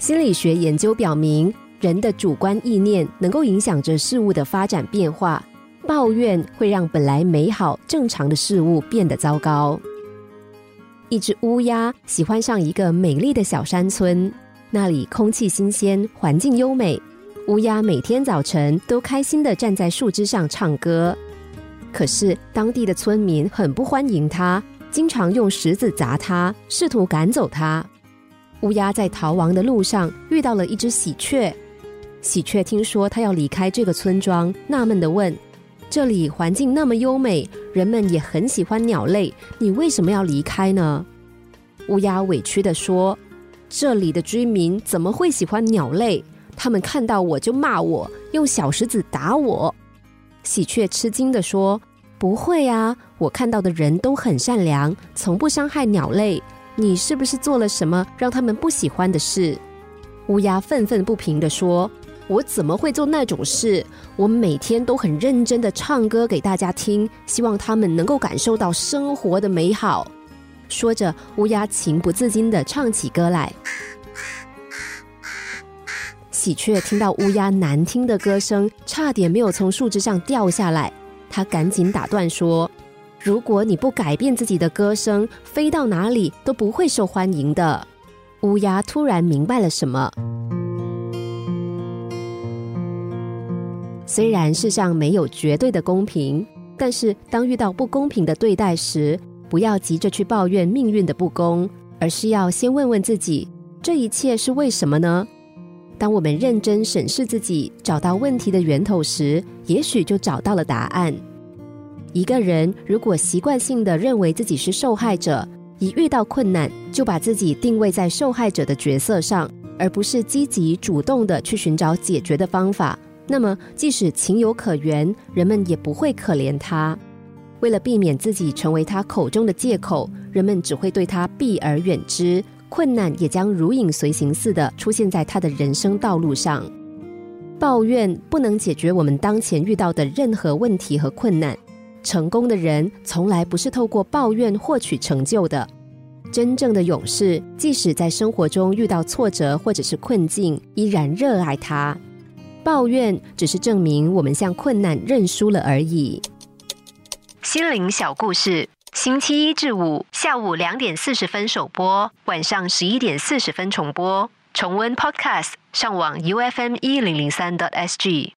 心理学研究表明，人的主观意念能够影响着事物的发展变化。抱怨会让本来美好正常的事物变得糟糕。一只乌鸦喜欢上一个美丽的小山村，那里空气新鲜，环境优美。乌鸦每天早晨都开心的站在树枝上唱歌。可是当地的村民很不欢迎它，经常用石子砸它，试图赶走它。乌鸦在逃亡的路上遇到了一只喜鹊，喜鹊听说它要离开这个村庄，纳闷的问。这里环境那么优美，人们也很喜欢鸟类，你为什么要离开呢？乌鸦委屈的说：“这里的居民怎么会喜欢鸟类？他们看到我就骂我，用小石子打我。”喜鹊吃惊的说：“不会啊，我看到的人都很善良，从不伤害鸟类。你是不是做了什么让他们不喜欢的事？”乌鸦愤愤不平的说。我怎么会做那种事？我每天都很认真的唱歌给大家听，希望他们能够感受到生活的美好。说着，乌鸦情不自禁的唱起歌来。喜鹊听到乌鸦难听的歌声，差点没有从树枝上掉下来。他赶紧打断说：“如果你不改变自己的歌声，飞到哪里都不会受欢迎的。”乌鸦突然明白了什么。虽然世上没有绝对的公平，但是当遇到不公平的对待时，不要急着去抱怨命运的不公，而是要先问问自己：这一切是为什么呢？当我们认真审视自己，找到问题的源头时，也许就找到了答案。一个人如果习惯性的认为自己是受害者，一遇到困难就把自己定位在受害者的角色上，而不是积极主动的去寻找解决的方法。那么，即使情有可原，人们也不会可怜他。为了避免自己成为他口中的借口，人们只会对他避而远之，困难也将如影随形似的出现在他的人生道路上。抱怨不能解决我们当前遇到的任何问题和困难。成功的人从来不是透过抱怨获取成就的。真正的勇士，即使在生活中遇到挫折或者是困境，依然热爱它。抱怨只是证明我们向困难认输了而已。心灵小故事，星期一至五下午两点四十分首播，晚上十一点四十分重播。重温 Podcast，上网 U F M 一零零三 t S G。